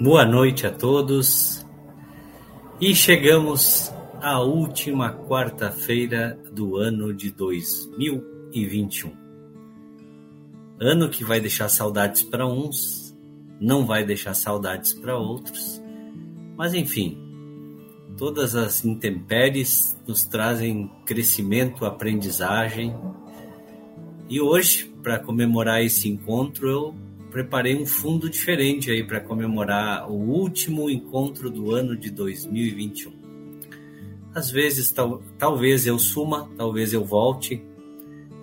Boa noite a todos. E chegamos à última quarta-feira do ano de 2021. Ano que vai deixar saudades para uns, não vai deixar saudades para outros. Mas enfim, todas as intempéries nos trazem crescimento, aprendizagem. E hoje, para comemorar esse encontro, eu preparei um fundo diferente aí para comemorar o último encontro do ano de 2021. Às vezes, tal, talvez eu suma, talvez eu volte.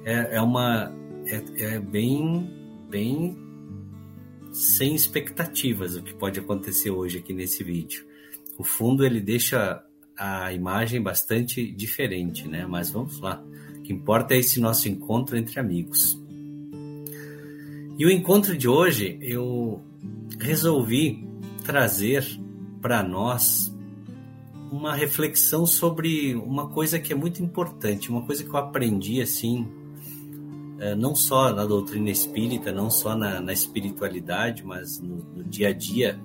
É, é uma é, é, bem bem sem expectativas o que pode acontecer hoje aqui nesse vídeo. O fundo ele deixa a imagem bastante diferente, né? Mas vamos lá. O que importa é esse nosso encontro entre amigos. E o encontro de hoje eu resolvi trazer para nós uma reflexão sobre uma coisa que é muito importante, uma coisa que eu aprendi assim, eh, não só na doutrina espírita, não só na, na espiritualidade, mas no, no, dia a dia.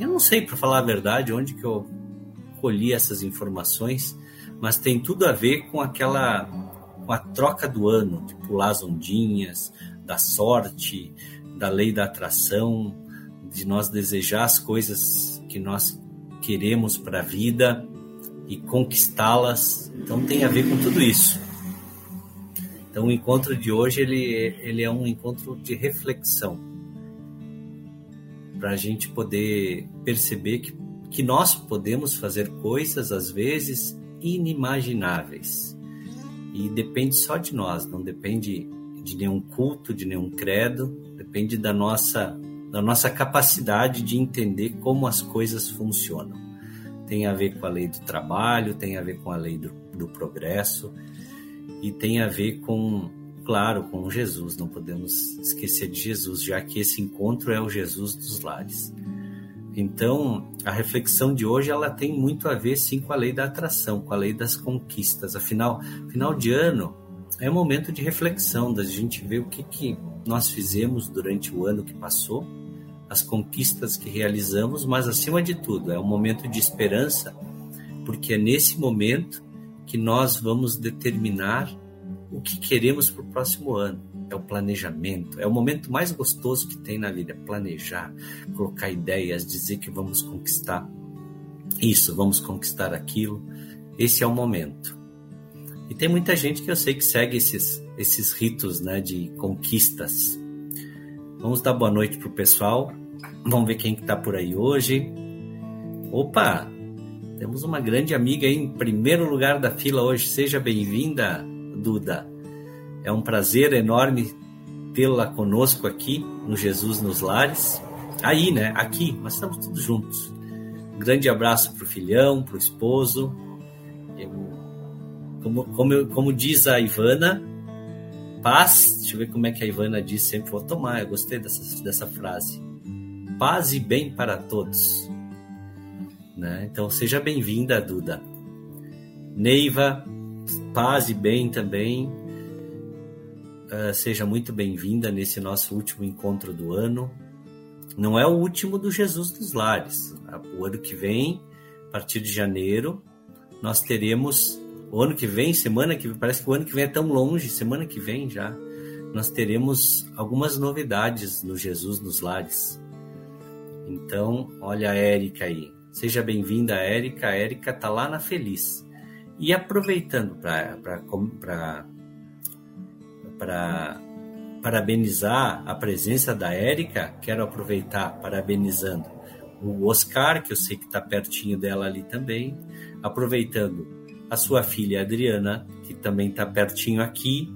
Eu não sei, para falar a verdade, onde que eu colhi essas informações, mas tem tudo a ver com aquela, com a troca do ano, de pular as ondinhas, da sorte, da lei da atração, de nós desejar as coisas que nós queremos para a vida e conquistá-las. Então tem a ver com tudo isso. Então o encontro de hoje ele, ele é um encontro de reflexão para a gente poder perceber que, que nós podemos fazer coisas às vezes inimagináveis e depende só de nós, não depende de nenhum culto, de nenhum credo, depende da nossa, da nossa capacidade de entender como as coisas funcionam. Tem a ver com a lei do trabalho, tem a ver com a lei do, do progresso e tem a ver com, claro, com Jesus. Não podemos esquecer de Jesus, já que esse encontro é o Jesus dos lares. Então, a reflexão de hoje ela tem muito a ver sim com a lei da atração, com a lei das conquistas. Afinal, final de ano, é um momento de reflexão, da gente ver o que, que nós fizemos durante o ano que passou, as conquistas que realizamos, mas acima de tudo, é um momento de esperança, porque é nesse momento que nós vamos determinar o que queremos para o próximo ano. É o planejamento, é o momento mais gostoso que tem na vida, é planejar, colocar ideias, dizer que vamos conquistar isso, vamos conquistar aquilo. Esse é o momento. E tem muita gente que eu sei que segue esses, esses ritos né, de conquistas. Vamos dar boa noite pro pessoal. Vamos ver quem que tá por aí hoje. Opa! Temos uma grande amiga aí em primeiro lugar da fila hoje. Seja bem-vinda, Duda. É um prazer enorme tê-la conosco aqui no Jesus nos Lares. Aí, né? Aqui, nós estamos todos juntos. Um grande abraço pro filhão, pro esposo. Eu como, como, como diz a Ivana, paz, deixa eu ver como é que a Ivana diz sempre, vou tomar, eu gostei dessa, dessa frase. Paz e bem para todos. Né? Então seja bem-vinda, Duda. Neiva, paz e bem também. uh, seja muito bem-vinda nesse nosso último encontro do ano. Não é o último do Jesus dos Lares. O ano que vem, a partir de janeiro, nós teremos. O ano que vem, semana que parece que o ano que vem é tão longe, semana que vem já, nós teremos algumas novidades no Jesus dos Lares. Então, olha a Érica aí. Seja bem-vinda, Érica. A Érica tá lá na Feliz. E aproveitando para parabenizar a presença da Érica, quero aproveitar parabenizando o Oscar, que eu sei que está pertinho dela ali também, aproveitando a sua filha Adriana, que também está pertinho aqui,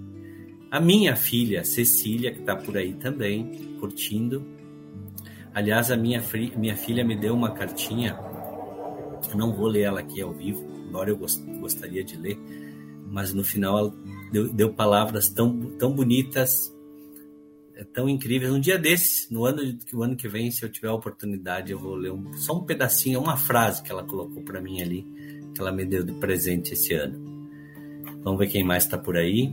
a minha filha Cecília, que está por aí também, curtindo. Aliás, a minha, minha filha me deu uma cartinha, eu não vou ler ela aqui ao vivo, embora eu gost, gostaria de ler, mas no final ela deu, deu palavras tão, tão bonitas, é tão incríveis. Um dia desses, no ano que o ano que vem, se eu tiver a oportunidade, eu vou ler um, só um pedacinho, uma frase que ela colocou para mim ali, que ela me deu de presente esse ano. Vamos ver quem mais está por aí.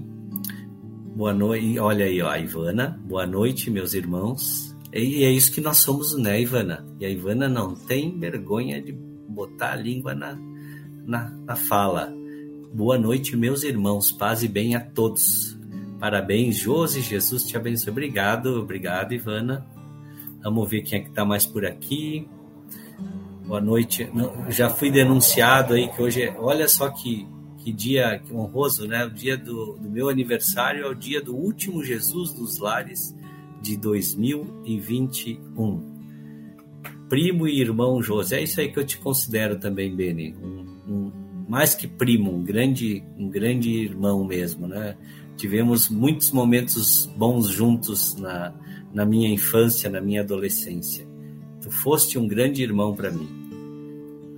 Boa noite, olha aí, ó, a Ivana. Boa noite, meus irmãos. E é isso que nós somos, né, Ivana? E a Ivana não tem vergonha de botar a língua na, na, na fala. Boa noite, meus irmãos. Paz e bem a todos. Parabéns, Josi. Jesus te abençoe. Obrigado, obrigado, Ivana. Vamos ver quem é que está mais por aqui. Boa noite. Já fui denunciado aí que hoje, é, olha só que, que dia que honroso, né? O dia do, do meu aniversário é o dia do último Jesus dos Lares de 2021 primo e irmão José. É isso aí que eu te considero também, Beni. Um, um, mais que primo, um grande, um grande irmão mesmo, né? Tivemos muitos momentos bons juntos na, na minha infância, na minha adolescência. Tu foste um grande irmão para mim.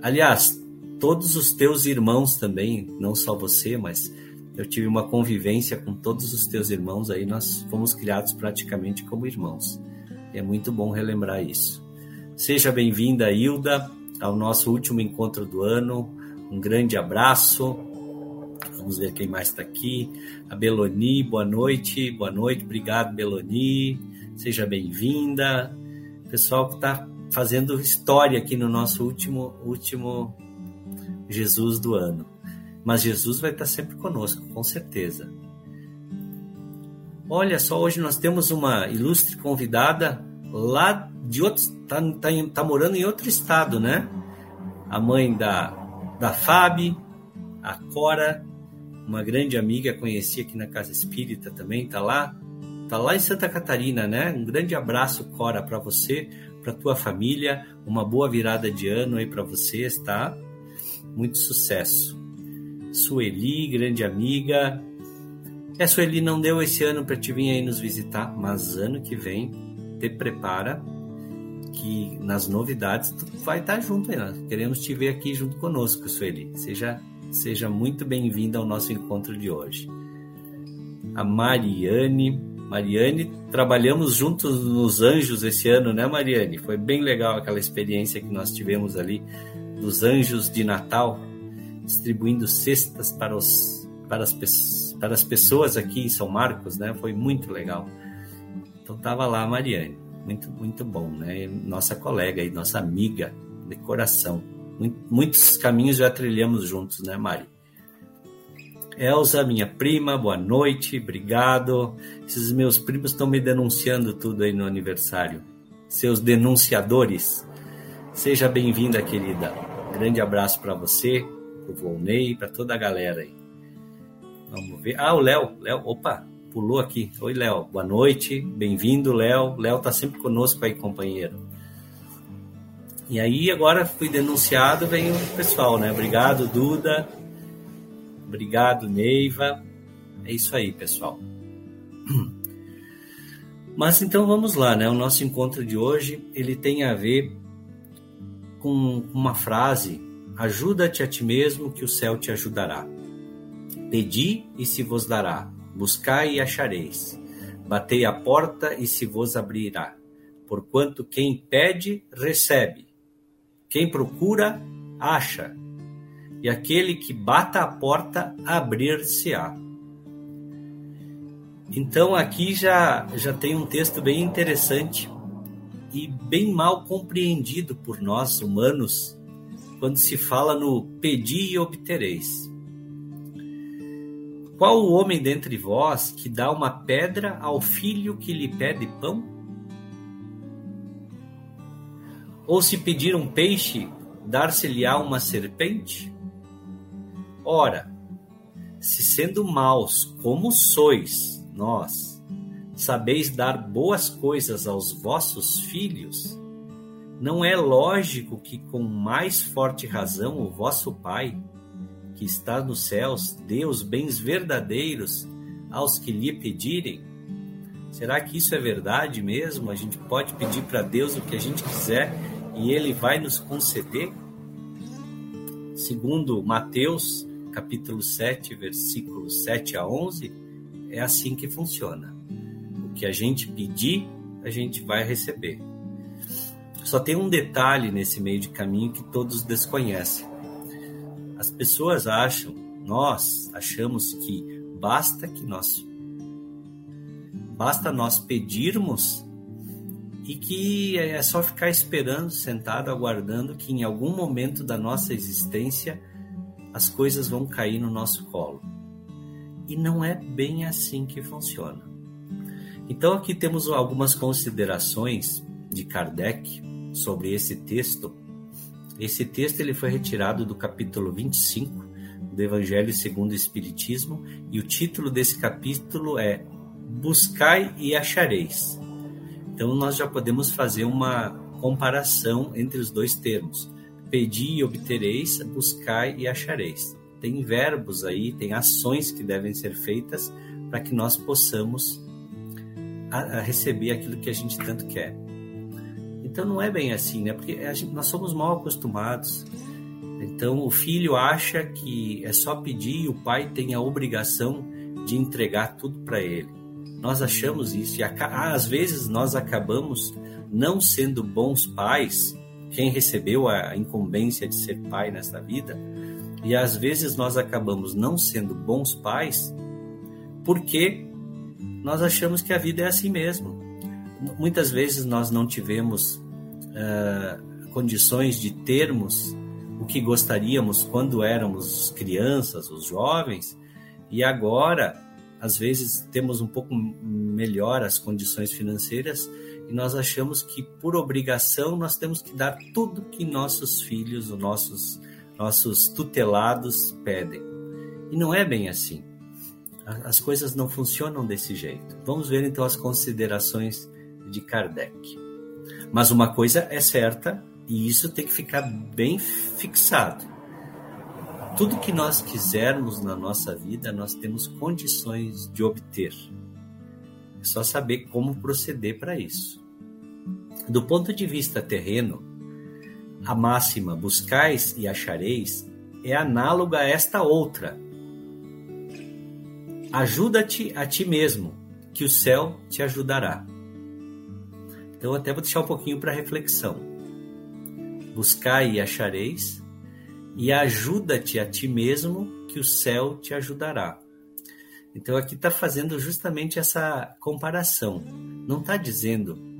Aliás, todos os teus irmãos também, não só você, mas eu tive uma convivência com todos os teus irmãos aí, nós fomos criados praticamente como irmãos. É muito bom relembrar isso. Seja bem-vinda, Hilda, ao nosso último encontro do ano. Um grande abraço. Vamos ver quem mais está aqui. A Beloni, boa noite. Boa noite, obrigado, Beloni. Seja bem-vinda. Pessoal que está fazendo história aqui no nosso último, último Jesus do ano. Mas Jesus vai estar sempre conosco, com certeza. Olha só, hoje nós temos uma ilustre convidada lá de outro, tá, tá, tá morando em outro estado, né? A mãe da, da Fábio, a Cora, uma grande amiga, conheci aqui na Casa Espírita também, tá lá. Tá lá em Santa Catarina, né? Um grande abraço, Cora, para você, para tua família, uma boa virada de ano aí para vocês, tá? Muito sucesso. Sueli, grande amiga. É, Sueli, não deu esse ano para te vir aí nos visitar, mas ano que vem te prepara que nas novidades tu vai estar junto aí. Nós queremos te ver aqui junto conosco, Sueli. Seja, seja muito bem-vinda ao nosso encontro de hoje. A Mariane. Mariane, trabalhamos juntos nos Anjos esse ano, né, Mariane? Foi bem legal aquela experiência que nós tivemos ali dos Anjos de Natal, distribuindo cestas para, os, para, as, para as pessoas aqui em São Marcos, né? Foi muito legal. Então tava lá a Mariane muito, muito bom, né? Nossa colega e nossa amiga de coração. Muitos caminhos já trilhamos juntos, né, Mari? Elza, minha prima, boa noite, obrigado. Esses meus primos estão me denunciando tudo aí no aniversário. Seus denunciadores. Seja bem-vinda, querida. Grande abraço para você, pro Volney, para toda a galera aí. Vamos ver. Ah, o Léo. Léo, opa, pulou aqui. Oi, Léo. Boa noite. Bem-vindo, Léo. Léo tá sempre conosco aí, companheiro. E aí, agora fui denunciado, vem o pessoal, né? Obrigado, Duda. Obrigado, Neiva. É isso aí, pessoal. Mas então vamos lá, né? O nosso encontro de hoje, ele tem a ver com uma frase: ajuda-te a ti mesmo que o céu te ajudará. Pedi e se vos dará Buscai e achareis. Batei a porta e se vos abrirá. Porquanto quem pede, recebe. Quem procura, acha. E aquele que bata a porta, abrir-se-á. Então aqui já, já tem um texto bem interessante e bem mal compreendido por nós humanos quando se fala no pedir e obtereis. Qual o homem dentre vós que dá uma pedra ao filho que lhe pede pão? Ou se pedir um peixe, dar-se-lhe-á uma serpente? Ora, se sendo maus como sois, nós, sabeis dar boas coisas aos vossos filhos, não é lógico que com mais forte razão o vosso Pai, que está nos céus, dê os bens verdadeiros aos que lhe pedirem? Será que isso é verdade mesmo? A gente pode pedir para Deus o que a gente quiser e ele vai nos conceder? Segundo Mateus, capítulo 7, versículos 7 a 11, é assim que funciona. O que a gente pedir, a gente vai receber. Só tem um detalhe nesse meio de caminho que todos desconhecem. As pessoas acham, nós achamos que basta que nós basta nós pedirmos e que é só ficar esperando, sentado, aguardando que em algum momento da nossa existência as coisas vão cair no nosso colo. E não é bem assim que funciona. Então aqui temos algumas considerações de Kardec sobre esse texto esse texto ele foi retirado do capítulo 25 do Evangelho segundo o Espiritismo e o título desse capítulo é Buscai e achareis. Então nós já podemos fazer uma comparação entre os dois termos. Pedi e obtereis, buscai e achareis. Tem verbos aí, tem ações que devem ser feitas para que nós possamos a, a receber aquilo que a gente tanto quer. Então não é bem assim, né? Porque gente, nós somos mal acostumados. Então o filho acha que é só pedir e o pai tem a obrigação de entregar tudo para ele. Nós achamos isso e às vezes nós acabamos não sendo bons pais, quem recebeu a incumbência de ser pai nessa vida, e às vezes nós acabamos não sendo bons pais porque nós achamos que a vida é assim mesmo. Muitas vezes nós não tivemos uh, condições de termos o que gostaríamos quando éramos crianças, os jovens, e agora, às vezes, temos um pouco melhor as condições financeiras e nós achamos que, por obrigação, nós temos que dar tudo que nossos filhos, os nossos, nossos tutelados pedem. E não é bem assim. As coisas não funcionam desse jeito. Vamos ver então as considerações de Kardec. Mas uma coisa é certa e isso tem que ficar bem fixado. Tudo que nós quisermos na nossa vida, nós temos condições de obter. É só saber como proceder para isso. Do ponto de vista terreno, a máxima buscais e achareis é análoga a esta outra. Ajuda-te a ti mesmo, que o céu te ajudará. Então, até vou deixar um pouquinho para reflexão. Buscai e achareis, e ajuda-te a ti mesmo, que o céu te ajudará. Então, aqui está fazendo justamente essa comparação. Não está dizendo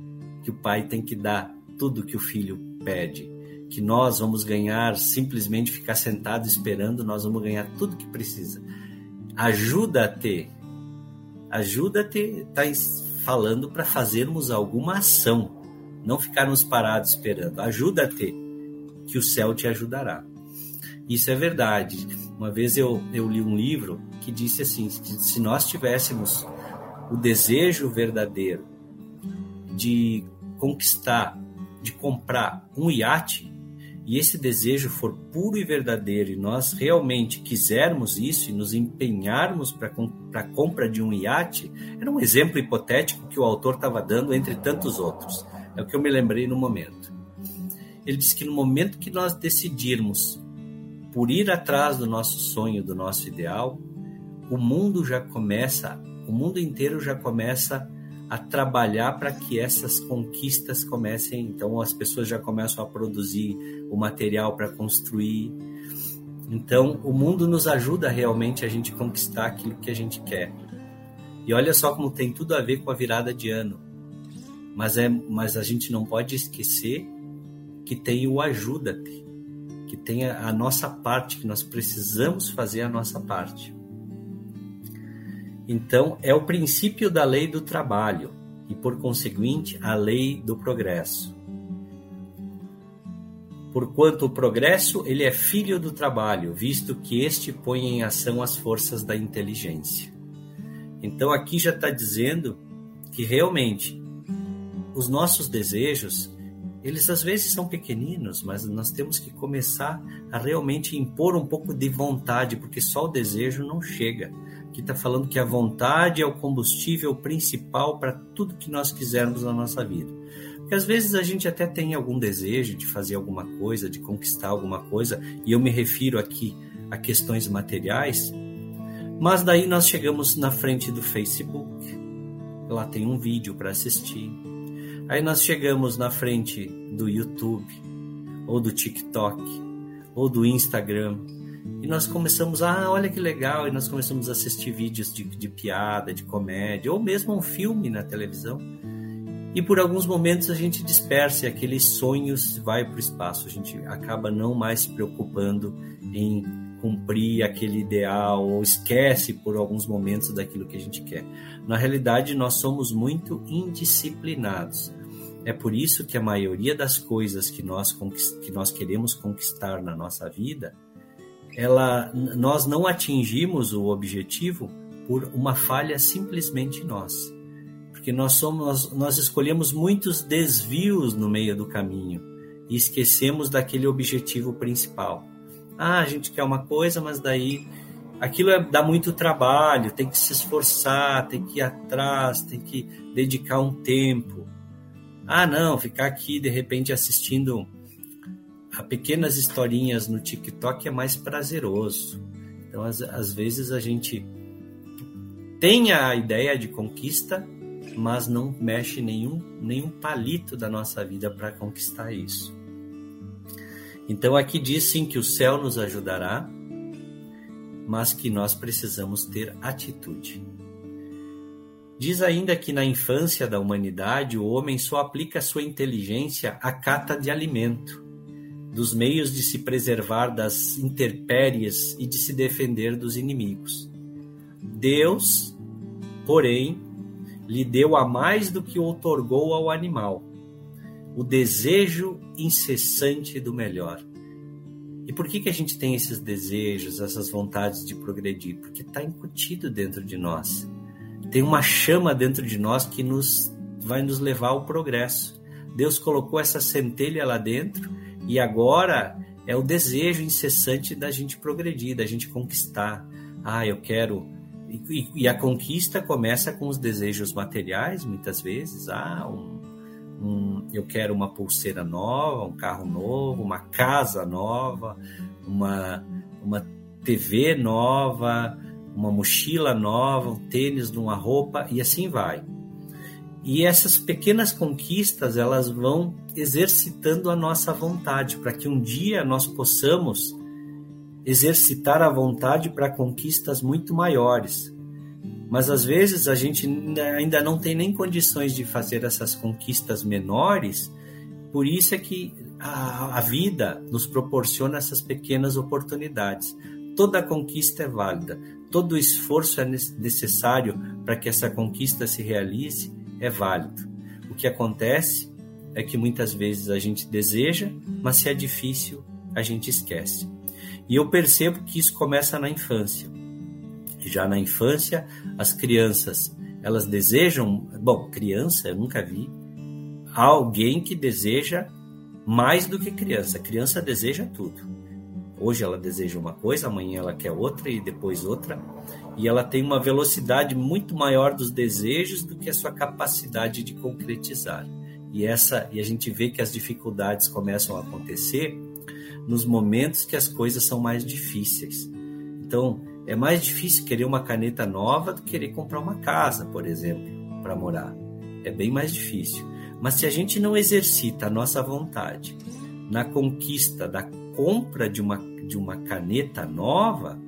que o pai tem que dar tudo que o filho pede, que nós vamos ganhar simplesmente ficar sentado esperando, nós vamos ganhar tudo que precisa. Ajuda-te. Ajuda-te está falando para fazermos alguma ação, não ficarmos parados esperando. Ajuda-te, que o céu te ajudará. Isso é verdade. Uma vez eu, eu li um livro que disse assim: que se nós tivéssemos o desejo verdadeiro de conquistar, de comprar um iate, e esse desejo for puro e verdadeiro e nós realmente quisermos isso e nos empenharmos para a compra de um iate, era um exemplo hipotético que o autor estava dando entre tantos outros. É o que eu me lembrei no momento. Ele disse que no momento que nós decidirmos por ir atrás do nosso sonho, do nosso ideal, o mundo já começa, o mundo inteiro já começa a trabalhar para que essas conquistas comecem. Então, as pessoas já começam a produzir o material para construir. Então, o mundo nos ajuda realmente a gente conquistar aquilo que a gente quer. E olha só como tem tudo a ver com a virada de ano. Mas, é, mas a gente não pode esquecer que tem o ajuda-te, que tem a, a nossa parte, que nós precisamos fazer a nossa parte. Então, é o princípio da lei do trabalho e, por conseguinte, a lei do progresso. Porquanto o progresso ele é filho do trabalho, visto que este põe em ação as forças da inteligência. Então aqui já está dizendo que realmente os nossos desejos, eles às vezes são pequeninos, mas nós temos que começar a realmente impor um pouco de vontade, porque só o desejo não chega. Aqui está falando que a vontade é o combustível principal para tudo que nós quisermos na nossa vida. Porque às vezes a gente até tem algum desejo de fazer alguma coisa, de conquistar alguma coisa, e eu me refiro aqui a questões materiais, mas daí nós chegamos na frente do Facebook, lá tem um vídeo para assistir. Aí nós chegamos na frente do YouTube, ou do TikTok, ou do Instagram, e nós começamos, ah, olha que legal, e nós começamos a assistir vídeos de, de piada, de comédia, ou mesmo um filme na televisão. E por alguns momentos a gente dispersa e aqueles sonhos vai para o espaço. A gente acaba não mais se preocupando em cumprir aquele ideal ou esquece por alguns momentos daquilo que a gente quer. Na realidade, nós somos muito indisciplinados. É por isso que a maioria das coisas que nós, que nós queremos conquistar na nossa vida, ela, nós não atingimos o objetivo por uma falha simplesmente nossa. Porque nós somos, nós escolhemos muitos desvios no meio do caminho e esquecemos daquele objetivo principal. Ah, a gente quer uma coisa, mas daí aquilo é, dá muito trabalho, tem que se esforçar, tem que ir atrás, tem que dedicar um tempo. Ah, não, ficar aqui de repente assistindo a pequenas historinhas no TikTok é mais prazeroso. Então, às, às vezes a gente tem a ideia de conquista, mas não mexe nenhum, nenhum palito da nossa vida para conquistar isso. Então aqui diz sim que o céu nos ajudará, mas que nós precisamos ter atitude. Diz ainda que na infância da humanidade o homem só aplica sua inteligência à cata de alimento, dos meios de se preservar das intempéries e de se defender dos inimigos. Deus, porém, lhe deu a mais do que outorgou ao animal o desejo incessante do melhor. E por que, que a gente tem esses desejos, essas vontades de progredir? Porque está incutido dentro de nós. Tem uma chama dentro de nós que nos vai nos levar ao progresso. Deus colocou essa centelha lá dentro e agora é o desejo incessante da gente progredir, da gente conquistar. Ah, eu quero. E, e a conquista começa com os desejos materiais, muitas vezes. Ah, um, um, eu quero uma pulseira nova, um carro novo, uma casa nova, uma, uma TV nova, uma mochila nova, um tênis, uma roupa e assim vai. E essas pequenas conquistas, elas vão exercitando a nossa vontade para que um dia nós possamos exercitar a vontade para conquistas muito maiores. Mas às vezes a gente ainda não tem nem condições de fazer essas conquistas menores, por isso é que a, a vida nos proporciona essas pequenas oportunidades. Toda conquista é válida, todo esforço é necessário para que essa conquista se realize é válido. O que acontece é que muitas vezes a gente deseja, mas se é difícil, a gente esquece. E eu percebo que isso começa na infância já na infância, as crianças, elas desejam, bom, criança, eu nunca vi alguém que deseja mais do que criança. A criança deseja tudo. Hoje ela deseja uma coisa, amanhã ela quer outra e depois outra. E ela tem uma velocidade muito maior dos desejos do que a sua capacidade de concretizar. E essa e a gente vê que as dificuldades começam a acontecer nos momentos que as coisas são mais difíceis. Então, é mais difícil querer uma caneta nova do que querer comprar uma casa, por exemplo, para morar. É bem mais difícil. Mas se a gente não exercita a nossa vontade na conquista da compra de uma, de uma caneta nova,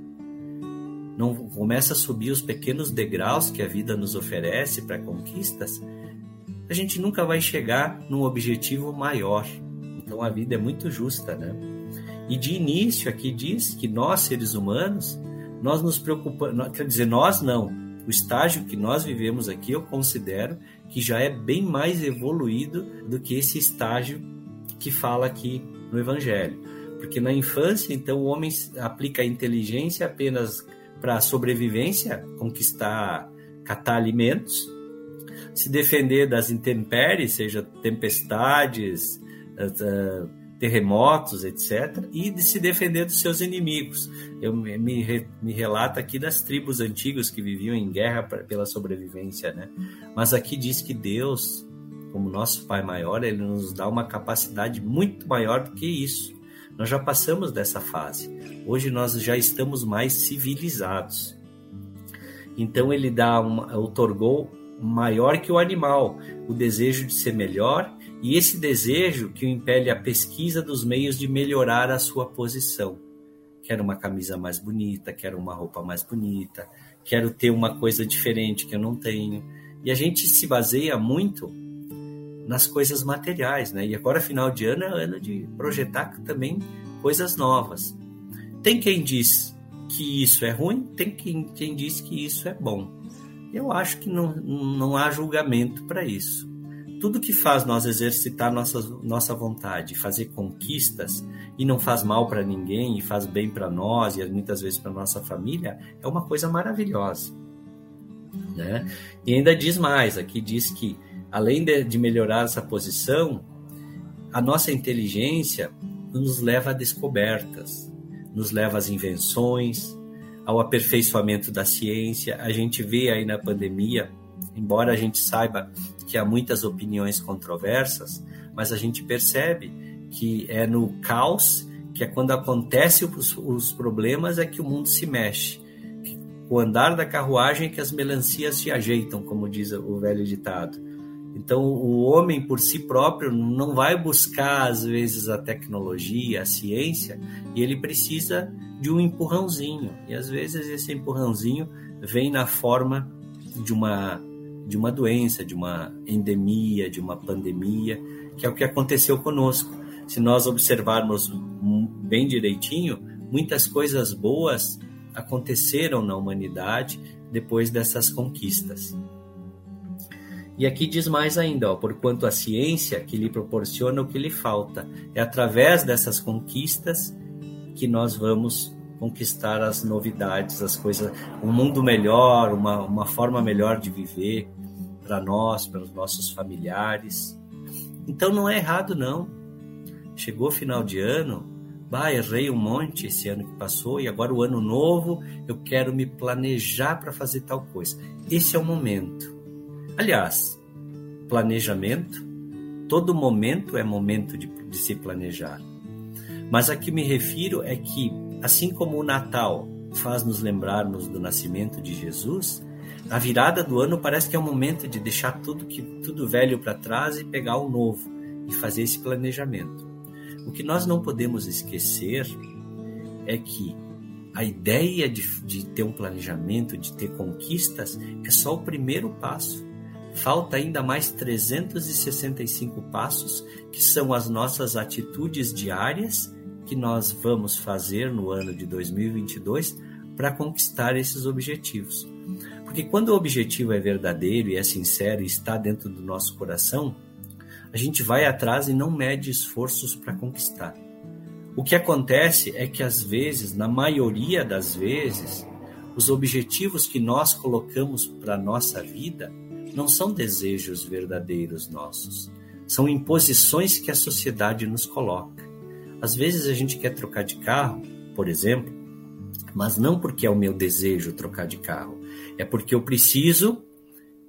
não começa a subir os pequenos degraus que a vida nos oferece para conquistas, a gente nunca vai chegar num objetivo maior. Então a vida é muito justa, né? E de início aqui diz que nós seres humanos, nós nos preocupamos, quer dizer, nós não. O estágio que nós vivemos aqui, eu considero que já é bem mais evoluído do que esse estágio que fala aqui no Evangelho. Porque na infância, então, o homem aplica a inteligência apenas para sobrevivência, conquistar, catar alimentos, se defender das intempéries, seja tempestades, uh, terremotos, etc., e de se defender dos seus inimigos. Eu me, me relata aqui das tribos antigas que viviam em guerra pela sobrevivência, né? Mas aqui diz que Deus, como nosso Pai maior, ele nos dá uma capacidade muito maior do que isso. Nós já passamos dessa fase. Hoje nós já estamos mais civilizados. Então ele dá uma, otorgou maior que o animal, o desejo de ser melhor e esse desejo que o impele à pesquisa dos meios de melhorar a sua posição. Quero uma camisa mais bonita, quero uma roupa mais bonita, quero ter uma coisa diferente que eu não tenho. E a gente se baseia muito nas coisas materiais, né? E agora final de ano é ano de projetar também coisas novas. Tem quem diz que isso é ruim, tem quem, quem diz que isso é bom. Eu acho que não, não há julgamento para isso. Tudo que faz nós exercitar nossa, nossa vontade, fazer conquistas e não faz mal para ninguém e faz bem para nós e muitas vezes para nossa família, é uma coisa maravilhosa. Né? E ainda diz mais, aqui diz que além de, de melhorar essa posição, a nossa inteligência nos leva a descobertas, nos leva às invenções, ao aperfeiçoamento da ciência. A gente vê aí na pandemia, embora a gente saiba que há muitas opiniões controversas, mas a gente percebe que é no caos, que é quando acontecem os, os problemas, é que o mundo se mexe. O andar da carruagem é que as melancias se ajeitam, como diz o velho ditado. Então, o homem por si próprio não vai buscar, às vezes, a tecnologia, a ciência, e ele precisa de um empurrãozinho. E às vezes esse empurrãozinho vem na forma de uma de uma doença, de uma endemia, de uma pandemia, que é o que aconteceu conosco. Se nós observarmos bem direitinho, muitas coisas boas aconteceram na humanidade depois dessas conquistas. E aqui diz mais ainda, ó, porquanto a ciência que lhe proporciona o que lhe falta, é através dessas conquistas que nós vamos conquistar as novidades, as coisas, um mundo melhor, uma, uma forma melhor de viver para nós, para os nossos familiares. Então não é errado, não. Chegou final de ano, bah, errei um monte esse ano que passou e agora o ano novo eu quero me planejar para fazer tal coisa. Esse é o momento. Aliás, planejamento, todo momento é momento de, de se planejar. Mas a que me refiro é que, assim como o Natal faz nos lembrarmos do nascimento de Jesus, a virada do ano parece que é o momento de deixar tudo que tudo velho para trás e pegar o novo e fazer esse planejamento. O que nós não podemos esquecer é que a ideia de, de ter um planejamento, de ter conquistas, é só o primeiro passo. Falta ainda mais 365 passos, que são as nossas atitudes diárias que nós vamos fazer no ano de 2022 para conquistar esses objetivos. Porque quando o objetivo é verdadeiro e é sincero e está dentro do nosso coração, a gente vai atrás e não mede esforços para conquistar. O que acontece é que às vezes, na maioria das vezes, os objetivos que nós colocamos para nossa vida não são desejos verdadeiros nossos, são imposições que a sociedade nos coloca. Às vezes a gente quer trocar de carro, por exemplo, mas não porque é o meu desejo trocar de carro, é porque eu preciso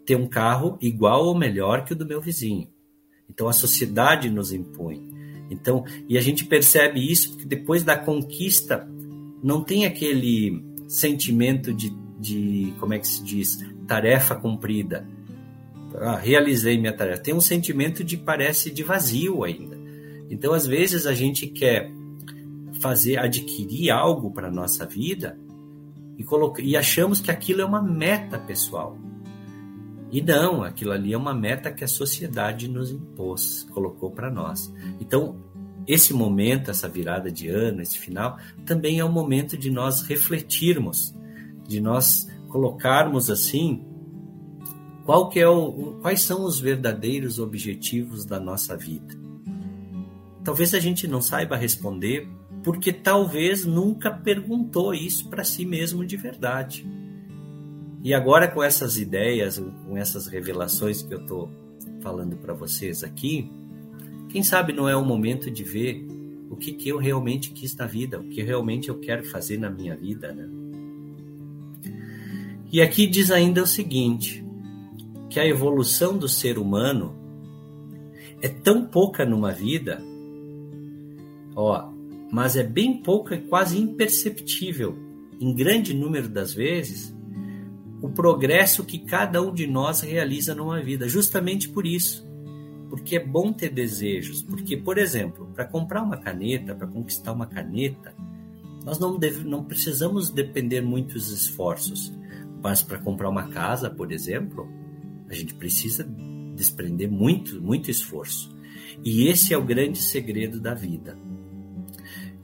ter um carro igual ou melhor que o do meu vizinho. Então a sociedade nos impõe. Então, e a gente percebe isso porque depois da conquista não tem aquele sentimento de, de como é que se diz, tarefa cumprida. Ah, realizei minha tarefa. Tem um sentimento de parece de vazio ainda. Então, às vezes, a gente quer fazer, adquirir algo para a nossa vida e, e achamos que aquilo é uma meta pessoal. E não, aquilo ali é uma meta que a sociedade nos impôs, colocou para nós. Então, esse momento, essa virada de ano, esse final, também é um momento de nós refletirmos, de nós colocarmos assim qual que é o, quais são os verdadeiros objetivos da nossa vida. Talvez a gente não saiba responder porque talvez nunca perguntou isso para si mesmo de verdade. E agora com essas ideias, com essas revelações que eu estou falando para vocês aqui, quem sabe não é o momento de ver o que, que eu realmente quis na vida, o que realmente eu quero fazer na minha vida, né? E aqui diz ainda o seguinte: que a evolução do ser humano é tão pouca numa vida, ó, mas é bem pouca e quase imperceptível, em grande número das vezes, o progresso que cada um de nós realiza numa vida, justamente por isso. Porque é bom ter desejos. Porque, por exemplo, para comprar uma caneta, para conquistar uma caneta, nós não, deve, não precisamos depender muitos esforços. Mas para comprar uma casa, por exemplo, a gente precisa desprender muito, muito esforço. E esse é o grande segredo da vida.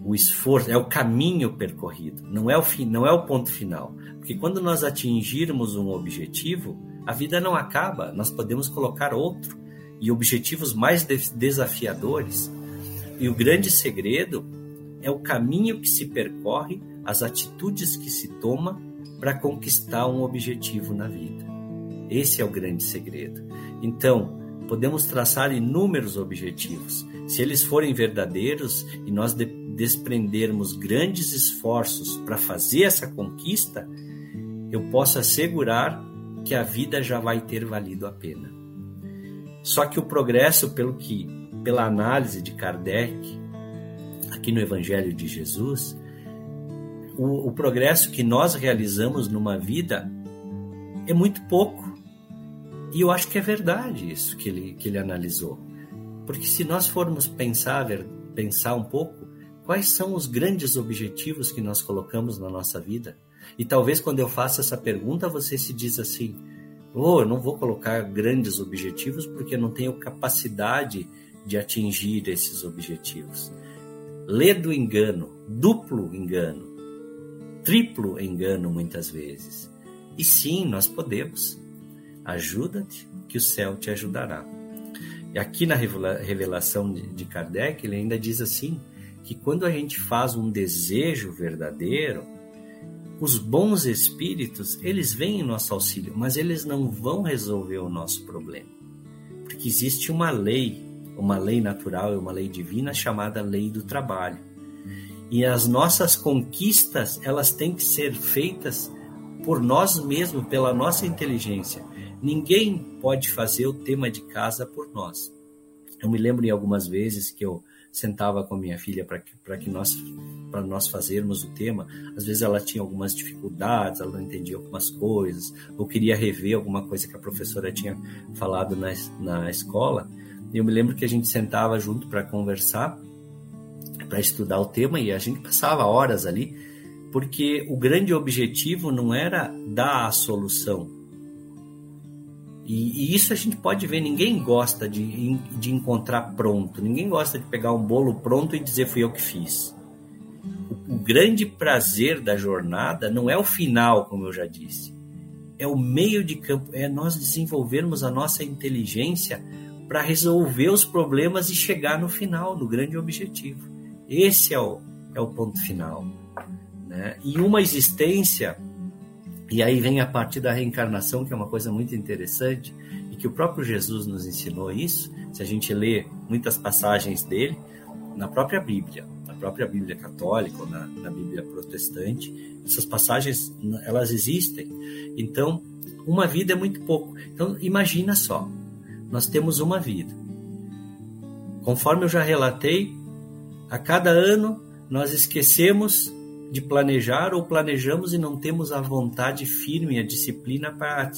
O esforço é o caminho percorrido, não é o fim, não é o ponto final. Porque quando nós atingirmos um objetivo, a vida não acaba, nós podemos colocar outro e objetivos mais desafiadores. E o grande segredo é o caminho que se percorre, as atitudes que se toma para conquistar um objetivo na vida. Esse é o grande segredo. Então, podemos traçar inúmeros objetivos. Se eles forem verdadeiros e nós de desprendermos grandes esforços para fazer essa conquista, eu posso assegurar que a vida já vai ter valido a pena. Só que o progresso, pelo que, pela análise de Kardec, aqui no Evangelho de Jesus, o, o progresso que nós realizamos numa vida é muito pouco. E eu acho que é verdade isso que ele, que ele analisou. Porque se nós formos pensar, pensar um pouco, quais são os grandes objetivos que nós colocamos na nossa vida? E talvez quando eu faço essa pergunta, você se diz assim: oh, eu não vou colocar grandes objetivos porque eu não tenho capacidade de atingir esses objetivos. Lê do engano, duplo engano, triplo engano muitas vezes. E sim, nós podemos. Ajuda-te, que o céu te ajudará. E aqui na revelação de Kardec, ele ainda diz assim: que quando a gente faz um desejo verdadeiro, os bons espíritos, eles vêm em nosso auxílio, mas eles não vão resolver o nosso problema. Porque existe uma lei, uma lei natural e uma lei divina chamada lei do trabalho. E as nossas conquistas, elas têm que ser feitas por nós mesmos, pela nossa inteligência. Ninguém pode fazer o tema de casa por nós. Eu me lembro em algumas vezes que eu sentava com a minha filha para que, que nós para nós fazermos o tema. Às vezes ela tinha algumas dificuldades, ela não entendia algumas coisas, ou queria rever alguma coisa que a professora tinha falado na, na escola. Eu me lembro que a gente sentava junto para conversar, para estudar o tema, e a gente passava horas ali, porque o grande objetivo não era dar a solução, e, e, isso a gente pode ver, ninguém gosta de, de encontrar pronto, ninguém gosta de pegar um bolo pronto e dizer fui eu que fiz. O, o grande prazer da jornada não é o final, como eu já disse, é o meio de campo, é nós desenvolvermos a nossa inteligência para resolver os problemas e chegar no final, no grande objetivo. Esse é o, é o ponto final. Né? E uma existência e aí vem a partir da reencarnação, que é uma coisa muito interessante, e que o próprio Jesus nos ensinou isso. Se a gente lê muitas passagens dele, na própria Bíblia, na própria Bíblia católica ou na, na Bíblia protestante, essas passagens, elas existem. Então, uma vida é muito pouco. Então, imagina só, nós temos uma vida. Conforme eu já relatei, a cada ano nós esquecemos de planejar ou planejamos e não temos a vontade firme, a disciplina para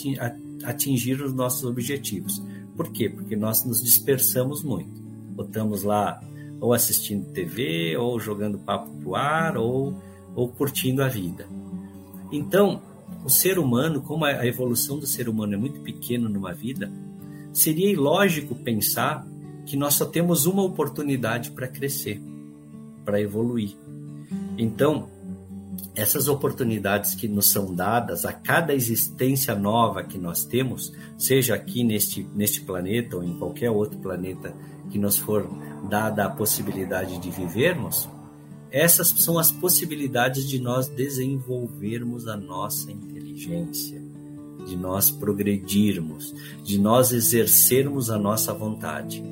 atingir os nossos objetivos. Por quê? Porque nós nos dispersamos muito. Botamos lá ou assistindo TV, ou jogando papo pro ar, ou, ou curtindo a vida. Então, o ser humano, como a evolução do ser humano é muito pequena numa vida, seria ilógico pensar que nós só temos uma oportunidade para crescer, para evoluir. Então, essas oportunidades que nos são dadas a cada existência nova que nós temos, seja aqui neste, neste planeta ou em qualquer outro planeta que nos for dada a possibilidade de vivermos, essas são as possibilidades de nós desenvolvermos a nossa inteligência, de nós progredirmos, de nós exercermos a nossa vontade.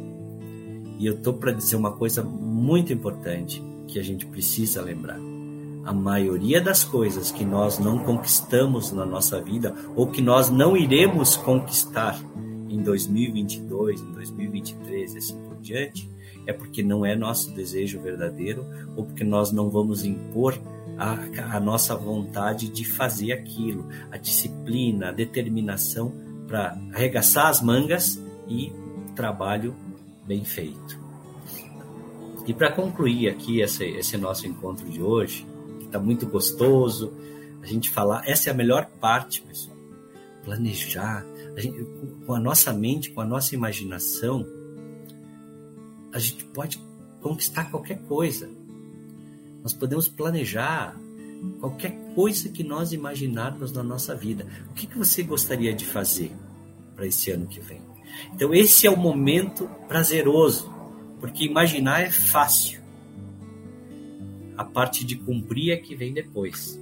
E eu estou para dizer uma coisa muito importante que a gente precisa lembrar a maioria das coisas que nós não conquistamos na nossa vida ou que nós não iremos conquistar em 2022, em 2023 e assim por diante, é porque não é nosso desejo verdadeiro ou porque nós não vamos impor a, a nossa vontade de fazer aquilo, a disciplina, a determinação para arregaçar as mangas e trabalho bem feito. E para concluir aqui esse, esse nosso encontro de hoje, tá muito gostoso. A gente falar, essa é a melhor parte, pessoal. Planejar, a gente, com a nossa mente, com a nossa imaginação, a gente pode conquistar qualquer coisa. Nós podemos planejar qualquer coisa que nós imaginarmos na nossa vida. O que, que você gostaria de fazer para esse ano que vem? Então, esse é o momento prazeroso, porque imaginar é fácil a parte de cumprir é que vem depois.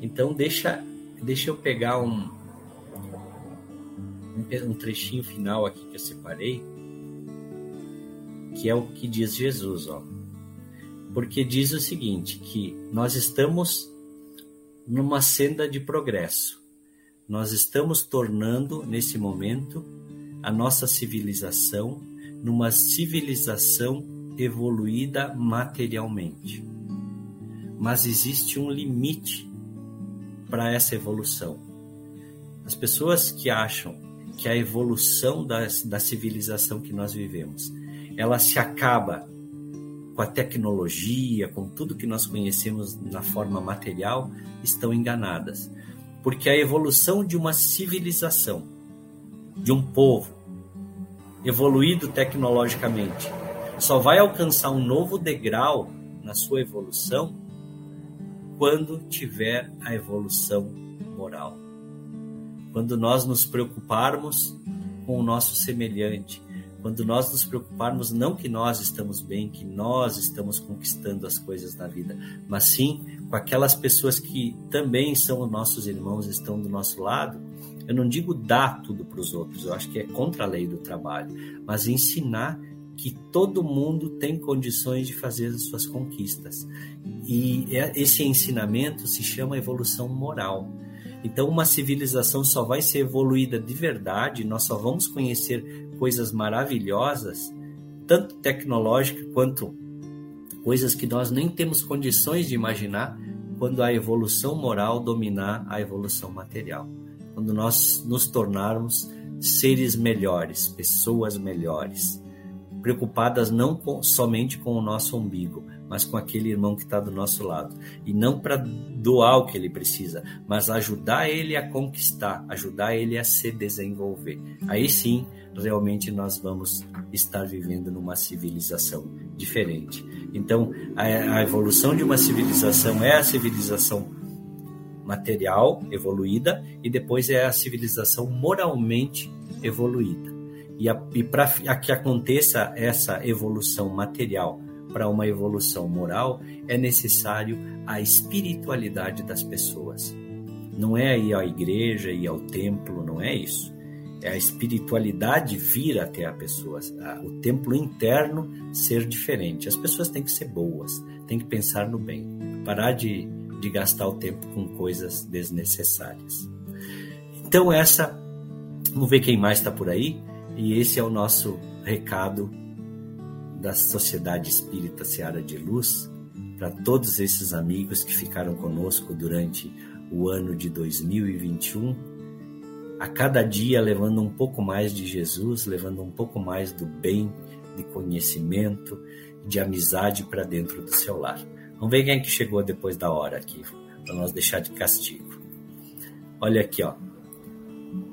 Então deixa, deixa eu pegar um, um trechinho final aqui que eu separei, que é o que diz Jesus, ó. Porque diz o seguinte, que nós estamos numa senda de progresso. Nós estamos tornando nesse momento a nossa civilização numa civilização evoluída materialmente. Mas existe um limite para essa evolução. As pessoas que acham que a evolução da, da civilização que nós vivemos, ela se acaba com a tecnologia, com tudo que nós conhecemos na forma material, estão enganadas. Porque a evolução de uma civilização, de um povo evoluído tecnologicamente, só vai alcançar um novo degrau na sua evolução quando tiver a evolução moral. Quando nós nos preocuparmos com o nosso semelhante, quando nós nos preocuparmos não que nós estamos bem, que nós estamos conquistando as coisas na vida, mas sim com aquelas pessoas que também são nossos irmãos, estão do nosso lado. Eu não digo dar tudo para os outros, eu acho que é contra a lei do trabalho, mas ensinar que todo mundo tem condições de fazer as suas conquistas. E é, esse ensinamento se chama evolução moral. Então, uma civilização só vai ser evoluída de verdade, nós só vamos conhecer coisas maravilhosas, tanto tecnológicas quanto coisas que nós nem temos condições de imaginar, quando a evolução moral dominar a evolução material. Quando nós nos tornarmos seres melhores, pessoas melhores preocupadas não com, somente com o nosso umbigo, mas com aquele irmão que está do nosso lado. E não para doar o que ele precisa, mas ajudar ele a conquistar, ajudar ele a se desenvolver. Aí sim, realmente nós vamos estar vivendo numa civilização diferente. Então, a, a evolução de uma civilização é a civilização material evoluída e depois é a civilização moralmente evoluída. E, e para que aconteça essa evolução material para uma evolução moral, é necessário a espiritualidade das pessoas. Não é ir à igreja, ir ao templo, não é isso. É a espiritualidade vir até a pessoa, o templo interno ser diferente. As pessoas têm que ser boas, têm que pensar no bem, parar de, de gastar o tempo com coisas desnecessárias. Então, essa, vamos ver quem mais está por aí. E esse é o nosso recado da Sociedade Espírita Seara de Luz para todos esses amigos que ficaram conosco durante o ano de 2021, a cada dia levando um pouco mais de Jesus, levando um pouco mais do bem, de conhecimento, de amizade para dentro do seu lar. Vamos ver quem é que chegou depois da hora aqui. para nós deixar de castigo. Olha aqui, ó.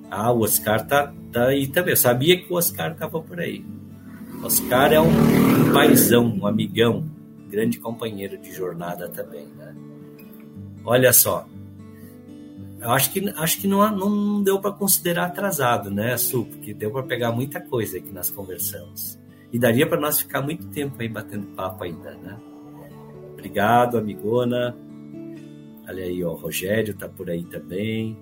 Ah, o Oscar tá, tá aí também. Eu sabia que o Oscar estava por aí. Oscar é um, paizão, um amigão, grande companheiro de jornada também, né? Olha só. Eu acho que, acho que não, não deu para considerar atrasado, né, Su? Porque deu para pegar muita coisa aqui nas conversamos. E daria para nós ficar muito tempo aí batendo papo ainda, né? Obrigado, amigona. Olha aí, ó, o Rogério tá por aí também.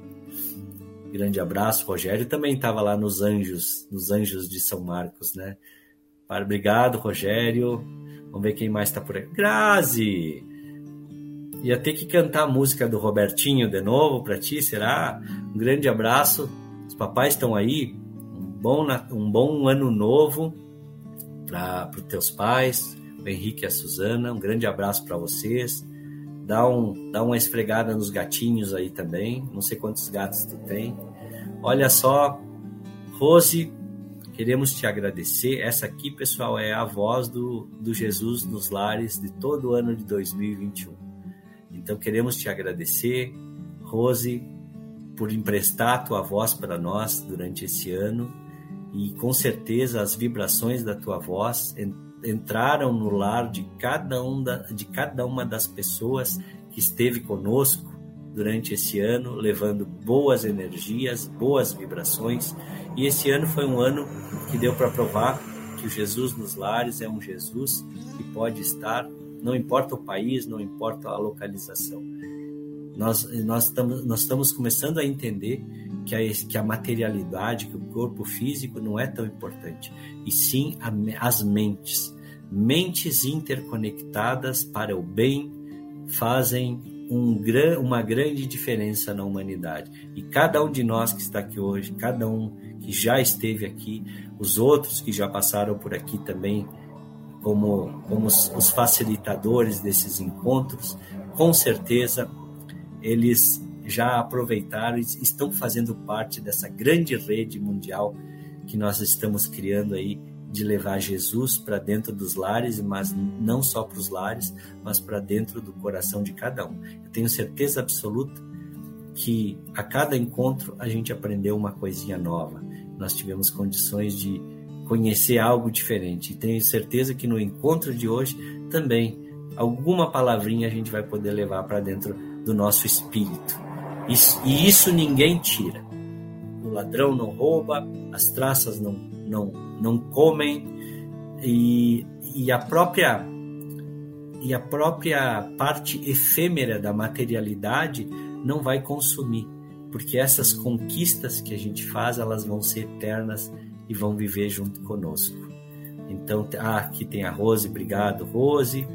Grande abraço, Rogério também estava lá nos Anjos, nos Anjos de São Marcos, né? Obrigado, Rogério. Vamos ver quem mais está por aí. Grazi! Ia ter que cantar a música do Robertinho de novo para ti, será? Um grande abraço. Os papais estão aí. Um bom, um bom ano novo para os teus pais, o Henrique e a Suzana. Um grande abraço para vocês. Dá, um, dá uma esfregada nos gatinhos aí também. Não sei quantos gatos tu tem. Olha só, Rose, queremos te agradecer. Essa aqui, pessoal, é a voz do, do Jesus nos lares de todo o ano de 2021. Então, queremos te agradecer, Rose, por emprestar a tua voz para nós durante esse ano. E com certeza as vibrações da tua voz entraram no lar de cada, um da, de cada uma das pessoas que esteve conosco durante esse ano, levando boas energias, boas vibrações. E esse ano foi um ano que deu para provar que o Jesus nos lares é um Jesus que pode estar, não importa o país, não importa a localização. Nós, nós, estamos, nós estamos começando a entender que a, que a materialidade, que o corpo físico não é tão importante, e sim a, as mentes. Mentes interconectadas para o bem fazem um, uma grande diferença na humanidade. E cada um de nós que está aqui hoje, cada um que já esteve aqui, os outros que já passaram por aqui também, como, como os, os facilitadores desses encontros, com certeza eles já aproveitaram e estão fazendo parte dessa grande rede mundial que nós estamos criando aí de levar Jesus para dentro dos lares, mas não só para os lares, mas para dentro do coração de cada um. Eu tenho certeza absoluta que a cada encontro a gente aprendeu uma coisinha nova. Nós tivemos condições de conhecer algo diferente. E tenho certeza que no encontro de hoje também alguma palavrinha a gente vai poder levar para dentro do nosso espírito. Isso, e isso ninguém tira. O ladrão não rouba, as traças não, não não comem e, e a própria e a própria parte efêmera da materialidade não vai consumir, porque essas conquistas que a gente faz, elas vão ser eternas e vão viver junto conosco. Então, ah, aqui tem a Rose, obrigado, Rose.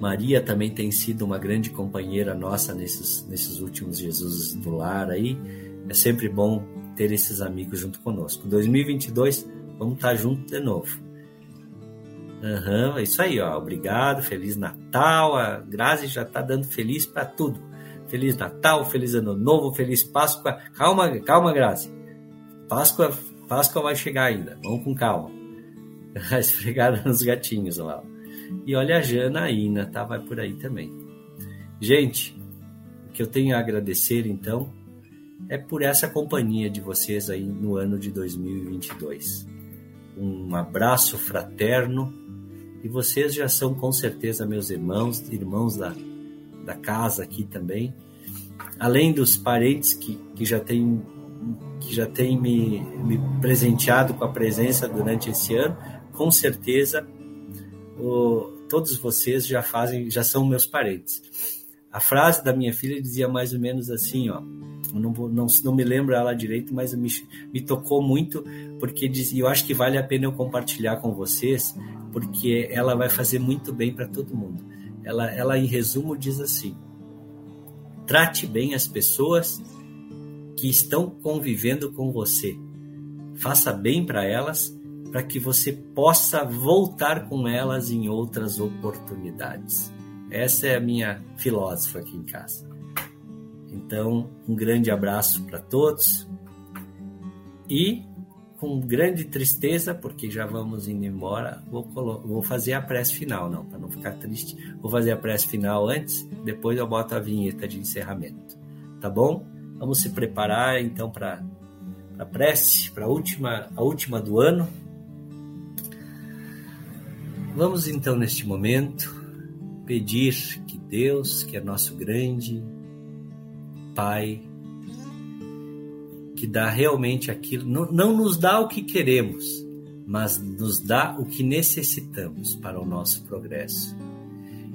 Maria também tem sido uma grande companheira nossa nesses, nesses últimos Jesus do lar aí. É sempre bom ter esses amigos junto conosco. 2022, vamos estar junto de novo. Uhum, é isso aí, ó. Obrigado, Feliz Natal. A Grazi já está dando feliz para tudo. Feliz Natal, Feliz Ano Novo, Feliz Páscoa. Calma, calma, Grazi. Páscoa, Páscoa vai chegar ainda. Vamos com calma. Esfregada nos gatinhos lá. E olha a Janaína, tá? Vai por aí também. Gente, o que eu tenho a agradecer então é por essa companhia de vocês aí no ano de 2022. Um abraço fraterno e vocês já são com certeza meus irmãos, irmãos da, da casa aqui também. Além dos parentes que, que já têm que já têm me, me presenteado com a presença durante esse ano, com certeza o, todos vocês já fazem, já são meus parentes. A frase da minha filha dizia mais ou menos assim, ó: não, não, não me lembro ela direito, mas me, me tocou muito, porque diz, eu acho que vale a pena eu compartilhar com vocês, porque ela vai fazer muito bem para todo mundo. Ela, ela, em resumo, diz assim: trate bem as pessoas que estão convivendo com você. Faça bem para elas, para que você possa voltar com elas em outras oportunidades. Essa é a minha filósofa aqui em casa. Então, um grande abraço para todos e com grande tristeza, porque já vamos indo embora, vou, vou fazer a prece final, não, para não ficar triste. Vou fazer a prece final antes, depois eu boto a vinheta de encerramento. Tá bom? Vamos se preparar então para a prece, para a última, a última do ano. Vamos então neste momento pedir que Deus, que é nosso grande Pai, que dá realmente aquilo, não, não nos dá o que queremos, mas nos dá o que necessitamos para o nosso progresso.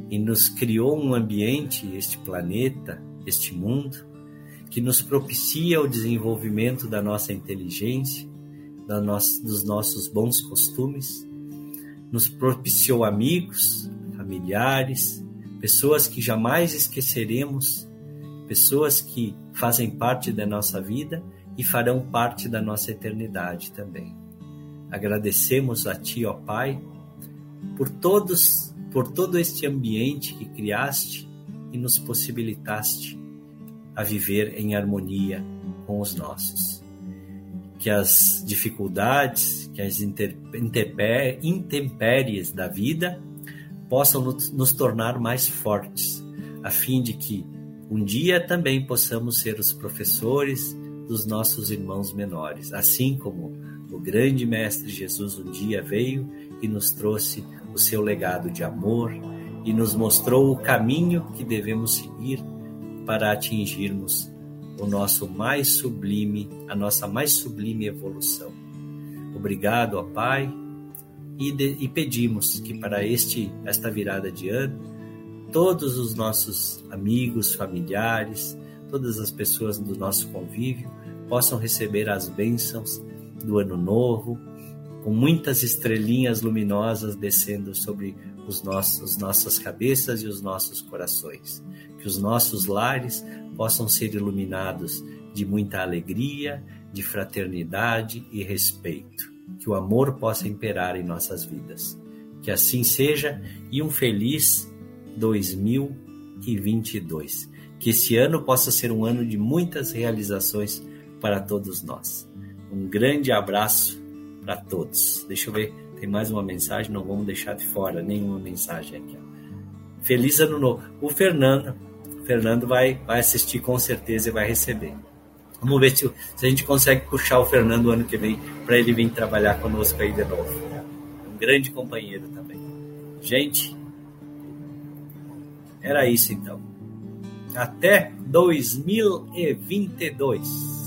E nos criou um ambiente, este planeta, este mundo, que nos propicia o desenvolvimento da nossa inteligência, da nossa, dos nossos bons costumes, nos propiciou amigos, familiares, pessoas que jamais esqueceremos, pessoas que fazem parte da nossa vida e farão parte da nossa eternidade também. Agradecemos a Ti, ó Pai, por todos, por todo este ambiente que criaste e nos possibilitaste a viver em harmonia com os nossos. Que as dificuldades, que as intempéries da vida possam nos tornar mais fortes, a fim de que um dia também possamos ser os professores dos nossos irmãos menores, assim como o grande Mestre Jesus um dia veio e nos trouxe o seu legado de amor e nos mostrou o caminho que devemos seguir para atingirmos o nosso mais sublime, a nossa mais sublime evolução. Obrigado, ó Pai, e, de, e pedimos que para este esta virada de ano todos os nossos amigos, familiares, todas as pessoas do nosso convívio possam receber as bênçãos do ano novo, com muitas estrelinhas luminosas descendo sobre os nossos nossas cabeças e os nossos corações. Que os nossos lares possam ser iluminados de muita alegria, de fraternidade e respeito. Que o amor possa imperar em nossas vidas. Que assim seja e um feliz 2022. Que esse ano possa ser um ano de muitas realizações para todos nós. Um grande abraço para todos. Deixa eu ver, tem mais uma mensagem, não vamos deixar de fora nenhuma mensagem aqui. Feliz ano novo. O Fernando, Fernando vai, vai assistir com certeza e vai receber. Vamos ver se, se a gente consegue puxar o Fernando ano que vem para ele vir trabalhar conosco aí de novo. Um grande companheiro também. Gente, era isso então. Até 2022.